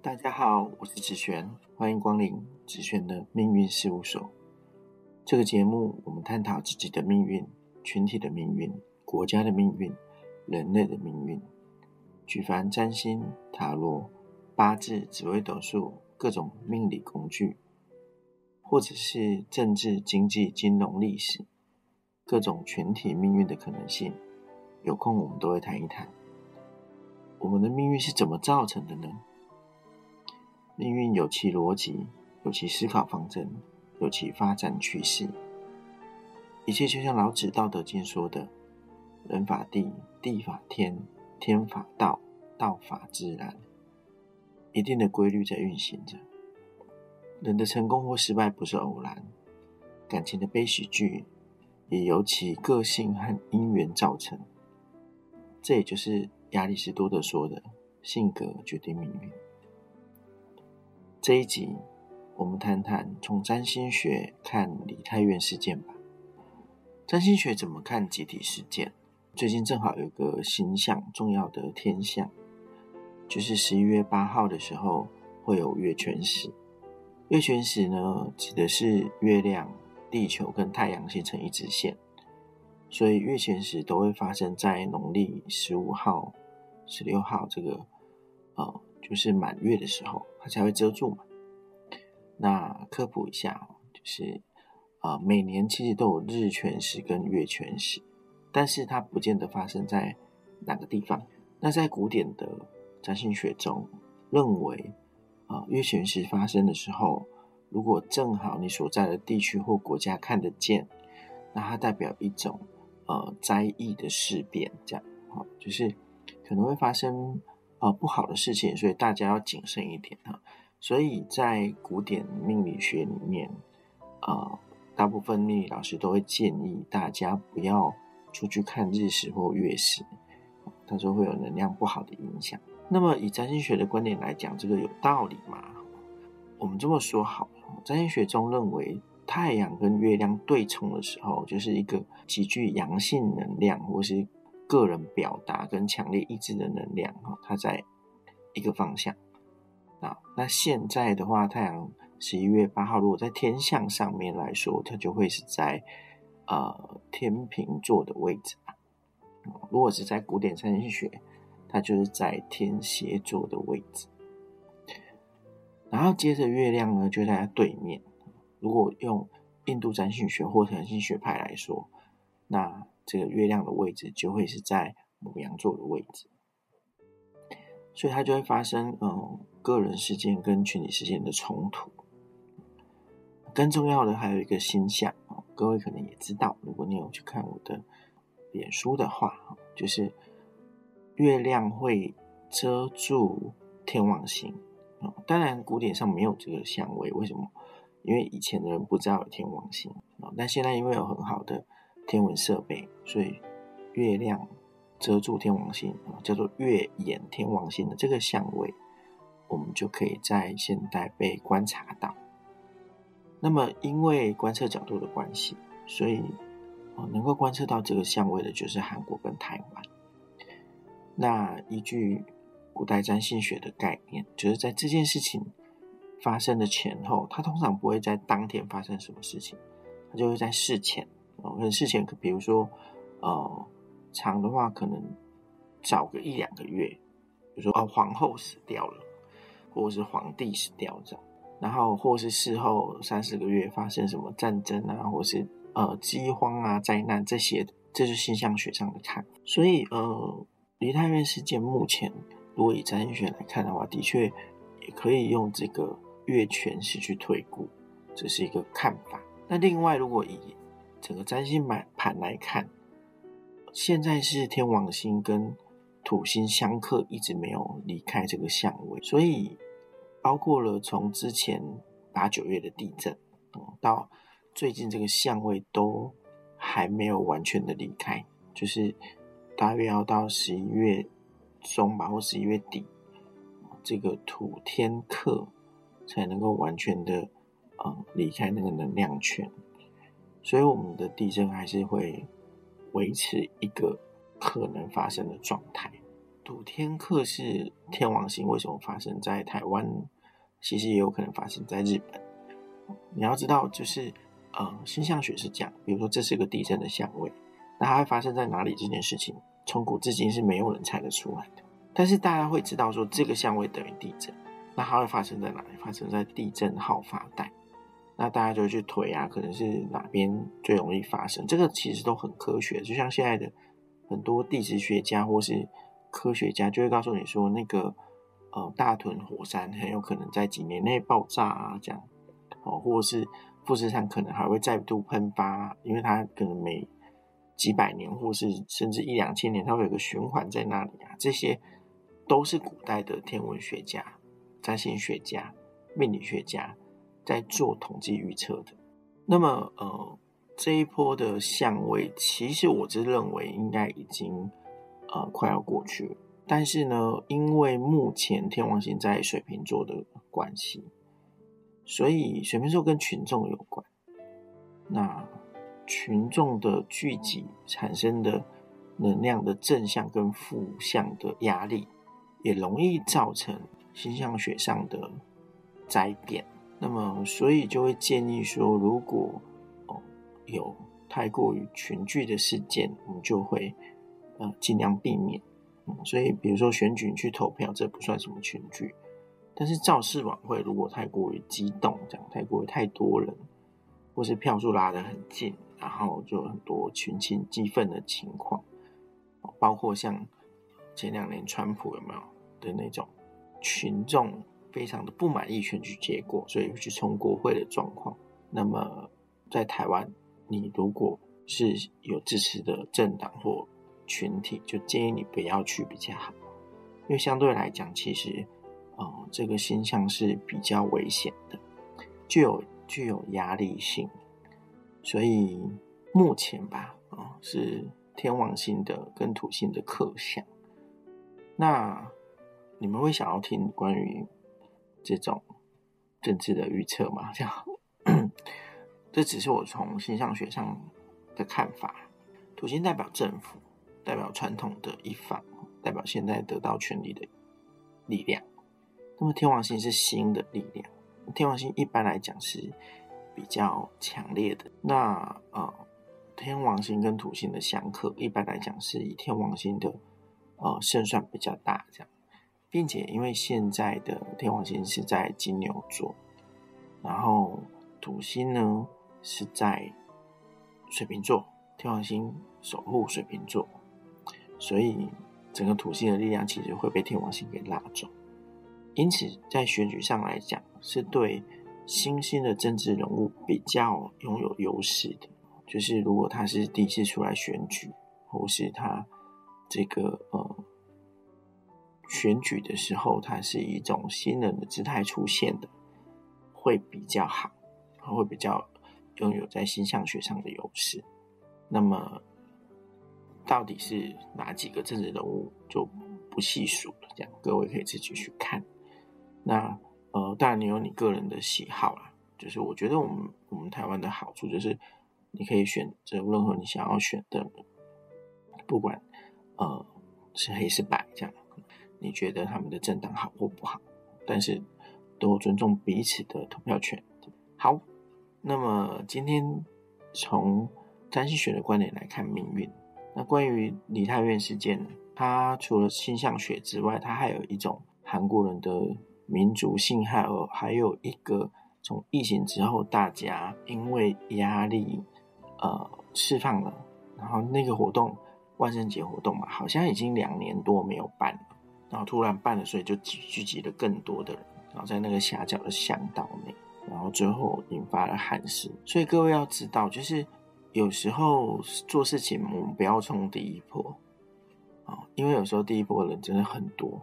大家好，我是子璇，欢迎光临子璇的命运事务所。这个节目，我们探讨自己的命运、群体的命运、国家的命运、人类的命运，举凡占星、塔罗、八字、紫微斗数各种命理工具，或者是政治、经济、金融、历史各种群体命运的可能性，有空我们都会谈一谈。我们的命运是怎么造成的呢？命运有其逻辑，有其思考方针，有其发展趋势。一切就像老子《道德经》说的：“人法地，地法天，天法道，道法自然。”一定的规律在运行着。人的成功或失败不是偶然，感情的悲喜剧也由其个性和因缘造成。这也就是亚里士多德说的：“性格决定命运。”这一集，我们谈谈从占星学看李太院事件吧。占星学怎么看集体事件？最近正好有个星象重要的天象，就是十一月八号的时候会有月全食。月全食呢，指的是月亮、地球跟太阳形成一直线，所以月全食都会发生在农历十五号、十六号这个呃。就是满月的时候，它才会遮住嘛。那科普一下就是啊，每年其实都有日全食跟月全食，但是它不见得发生在哪个地方。那在古典的占星学中，认为啊，月全食发生的时候，如果正好你所在的地区或国家看得见，那它代表一种呃灾异的事变，这样好，就是可能会发生。啊，不好的事情，所以大家要谨慎一点啊。所以在古典命理学里面，啊，大部分命理老师都会建议大家不要出去看日食或月食，他说会有能量不好的影响。那么以占星学的观点来讲，这个有道理吗？我们这么说好了，占星学中认为太阳跟月亮对冲的时候，就是一个极具阳性能量，或是。个人表达跟强烈意志的能量，哈，它在一个方向。那，那现在的话，太阳十一月八号，如果在天象上面来说，它就会是在呃天平座的位置如果是在古典占星学，它就是在天蝎座的位置。然后接着月亮呢，就在它对面。如果用印度占星学或者星学派来说，那这个月亮的位置就会是在母羊座的位置，所以它就会发生嗯个人事件跟群体事件的冲突。更重要的还有一个星象哦，各位可能也知道，如果你有去看我的脸书的话，就是月亮会遮住天王星啊。当然古典上没有这个相位，为什么？因为以前的人不知道有天王星啊，但现在因为有很好的。天文设备，所以月亮遮住天王星，叫做月掩天王星的这个相位，我们就可以在现代被观察到。那么，因为观测角度的关系，所以，能够观测到这个相位的就是韩国跟台湾。那依据古代占星学的概念，就是在这件事情发生的前后，它通常不会在当天发生什么事情，它就会在事前。哦，可能事前，比如说，呃，长的话可能早个一两个月，比如说哦，皇后死掉了，或者是皇帝死掉这样，然后或是事后三四个月发生什么战争啊，或是呃饥荒啊、灾难这些，这是星象学上的看。所以呃，离太院事件目前如果以占星学来看的话，的确也可以用这个月全食去推估，这是一个看法。那另外如果以整个占星盘盘来看，现在是天王星跟土星相克，一直没有离开这个相位，所以包括了从之前八九月的地震，到最近这个相位都还没有完全的离开，就是大约要到十一月中吧，或十一月底，这个土天克才能够完全的呃离开那个能量圈。所以我们的地震还是会维持一个可能发生的状态，土天克是天王星，为什么发生在台湾？其实也有可能发生在日本。你要知道，就是呃，星象学是这样，比如说这是个地震的相位，那它会发生在哪里？这件事情从古至今是没有人猜得出来的。但是大家会知道说，这个相位等于地震，那它会发生在哪里？发生在地震好发带。那大家就去推啊，可能是哪边最容易发生？这个其实都很科学，就像现在的很多地质学家或是科学家就会告诉你说，那个呃大屯火山很有可能在几年内爆炸啊，这样哦，或者是富士山可能还会再度喷发，因为它可能每几百年或是甚至一两千年，它会有个循环在那里啊，这些都是古代的天文学家、占星学家、命理学家。在做统计预测的，那么呃这一波的相位，其实我是认为应该已经呃快要过去了。但是呢，因为目前天王星在水瓶座的关系，所以水瓶座跟群众有关。那群众的聚集产生的能量的正向跟负向的压力，也容易造成星象学上的灾变。那么，所以就会建议说，如果哦有太过于群聚的事件，我们就会呃尽量避免。嗯，所以比如说选举去投票，这不算什么群聚。但是造势晚会如果太过于激动，这样太过于太多人，或是票数拉得很近，然后就很多群情激愤的情况，包括像前两年川普有没有的那种群众。非常的不满意选举结果，所以去冲国会的状况。那么在台湾，你如果是有支持的政党或群体，就建议你不要去比较好，因为相对来讲，其实，呃，这个现象是比较危险的，具有具有压力性。所以目前吧，啊，是天王星的跟土星的克相。那你们会想要听关于？这种政治的预测嘛，这样，这只是我从形象学上的看法。土星代表政府，代表传统的一方，代表现在得到权力的力量。那么天王星是新的力量，天王星一般来讲是比较强烈的。那呃，天王星跟土星的相克，一般来讲是以天王星的呃胜算比较大，这样。并且，因为现在的天王星是在金牛座，然后土星呢是在水瓶座，天王星守护水瓶座，所以整个土星的力量其实会被天王星给拉走。因此，在选举上来讲，是对新兴的政治人物比较拥有优势的。就是如果他是第一次出来选举，或是他这个呃。选举的时候，它是一种新人的姿态出现的，会比较好，会比较拥有在星象学上的优势。那么，到底是哪几个政治人物就不细数了，这样各位可以自己去看。那呃，当然你有你个人的喜好啦，就是我觉得我们我们台湾的好处就是你可以选择任何你想要选的，不管呃是黑是白这样。你觉得他们的政党好或不好？但是都尊重彼此的投票权。好，那么今天从占星学的观点来看命运。那关于梨泰院事件，它除了星象学之外，它还有一种韩国人的民族性，还有还有一个从疫情之后大家因为压力呃释放了，然后那个活动万圣节活动嘛，好像已经两年多没有办了。然后突然办了，所以就聚聚集了更多的人，然后在那个狭角的巷道内，然后最后引发了憾事。所以各位要知道，就是有时候做事情，我们不要冲第一波啊，因为有时候第一波人真的很多，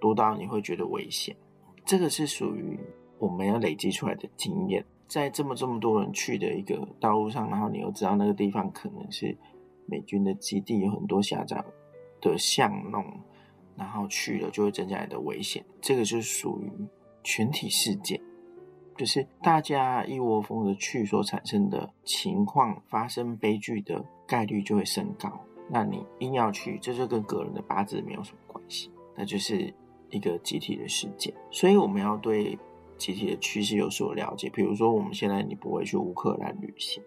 多到你会觉得危险。这个是属于我们要累积出来的经验，在这么这么多人去的一个道路上，然后你又知道那个地方可能是美军的基地，有很多狭窄的巷弄。然后去了就会增加你的危险，这个就是属于群体事件，就是大家一窝蜂的去所产生的情况，发生悲剧的概率就会升高。那你硬要去，这就跟个人的八字没有什么关系。那就是一个集体的事件。所以我们要对集体的趋势有所了解。比如说，我们现在你不会去乌克兰旅行，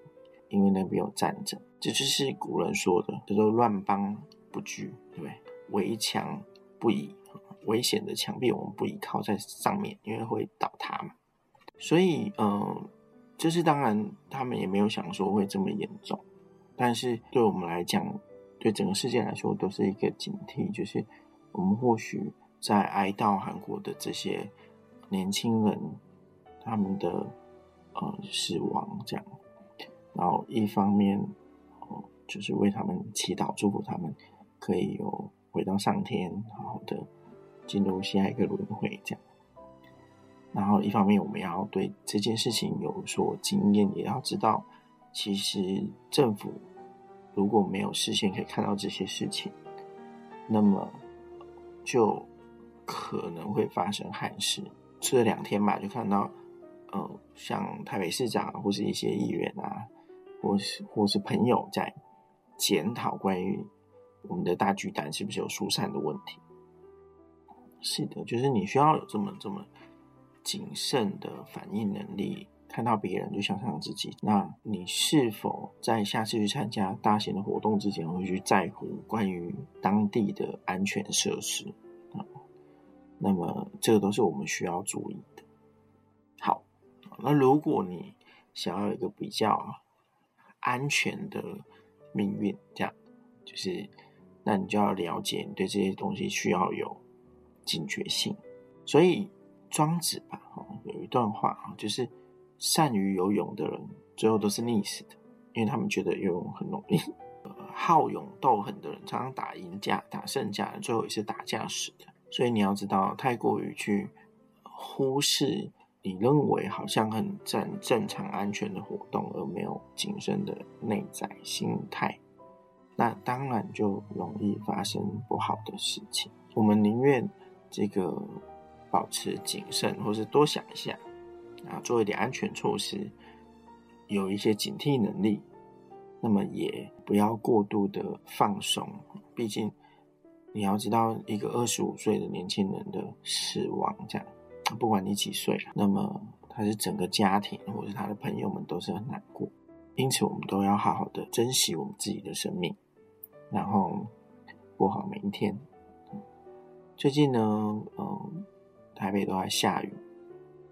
因为那边有战争。这就是古人说的，叫做“乱邦不居”，对不对？围墙不倚，危险的墙壁我们不依靠在上面，因为会倒塌嘛。所以，嗯，就是当然，他们也没有想说会这么严重。但是对我们来讲，对整个世界来说，都是一个警惕。就是我们或许在哀悼韩国的这些年轻人他们的呃死亡，这样，然后一方面哦，就是为他们祈祷，祝福他们可以有回到上天，好好的进入下一个轮回，这样。然后一方面，我们要对这件事情有所经验，也要知道，其实政府。如果没有视线可以看到这些事情，那么就可能会发生憾事。这两天吧，就看到，呃，像台北市长或是一些议员啊，或是或是朋友在检讨关于我们的大巨蛋是不是有疏散的问题。是的，就是你需要有这么这么谨慎的反应能力。看到别人就想想自己，那你是否在下次去参加大型的活动之前，会去在乎关于当地的安全设施啊？那么这个都是我们需要注意的。好，那如果你想要一个比较安全的命运，这样就是，那你就要了解你对这些东西需要有警觉性。所以庄子吧，有一段话啊，就是。善于游泳的人，最后都是溺死的，因为他们觉得游泳很容易。好勇斗狠的人，常常打赢架、打胜架，最后也是打架死的。所以你要知道，太过于去忽视你认为好像很正正常、安全的活动，而没有谨慎的内在心态，那当然就容易发生不好的事情。我们宁愿这个保持谨慎，或是多想一下。啊，做一点安全措施，有一些警惕能力，那么也不要过度的放松。毕竟你要知道，一个二十五岁的年轻人的死亡，这样不管你几岁，那么他是整个家庭或者他的朋友们都是很难过。因此，我们都要好好的珍惜我们自己的生命，然后过好每一天。最近呢，嗯，台北都在下雨。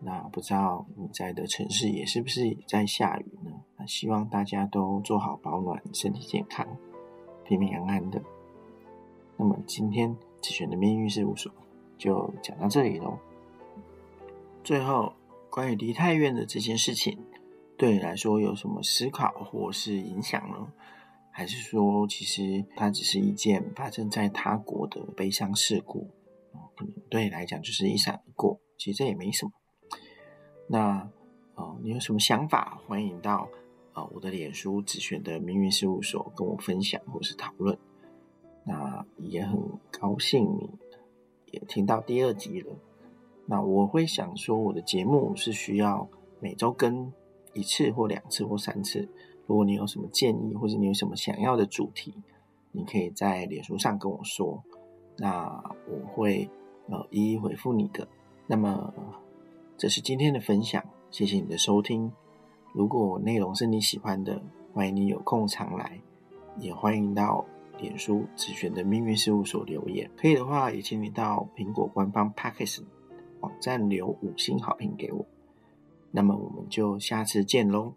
那不知道你在的城市也是不是在下雨呢？那希望大家都做好保暖，身体健康，平平安安的。那么今天子璇的命运事务所就讲到这里喽。最后，关于梨泰院的这件事情，对你来说有什么思考或是影响呢？还是说，其实它只是一件发生在他国的悲伤事故，可能对你来讲就是一闪而过，其实这也没什么。那，呃，你有什么想法？欢迎到呃我的脸书子璇的命运事务所跟我分享或是讨论。那也很高兴你也听到第二集了。那我会想说，我的节目是需要每周更一次或两次或三次。如果你有什么建议，或者你有什么想要的主题，你可以在脸书上跟我说，那我会呃一一回复你的。那么。这是今天的分享，谢谢你的收听。如果内容是你喜欢的，欢迎你有空常来，也欢迎到脸书紫璇的命运事务所留言。可以的话，也请你到苹果官方 p a c k e s 网站留五星好评给我。那么我们就下次见喽。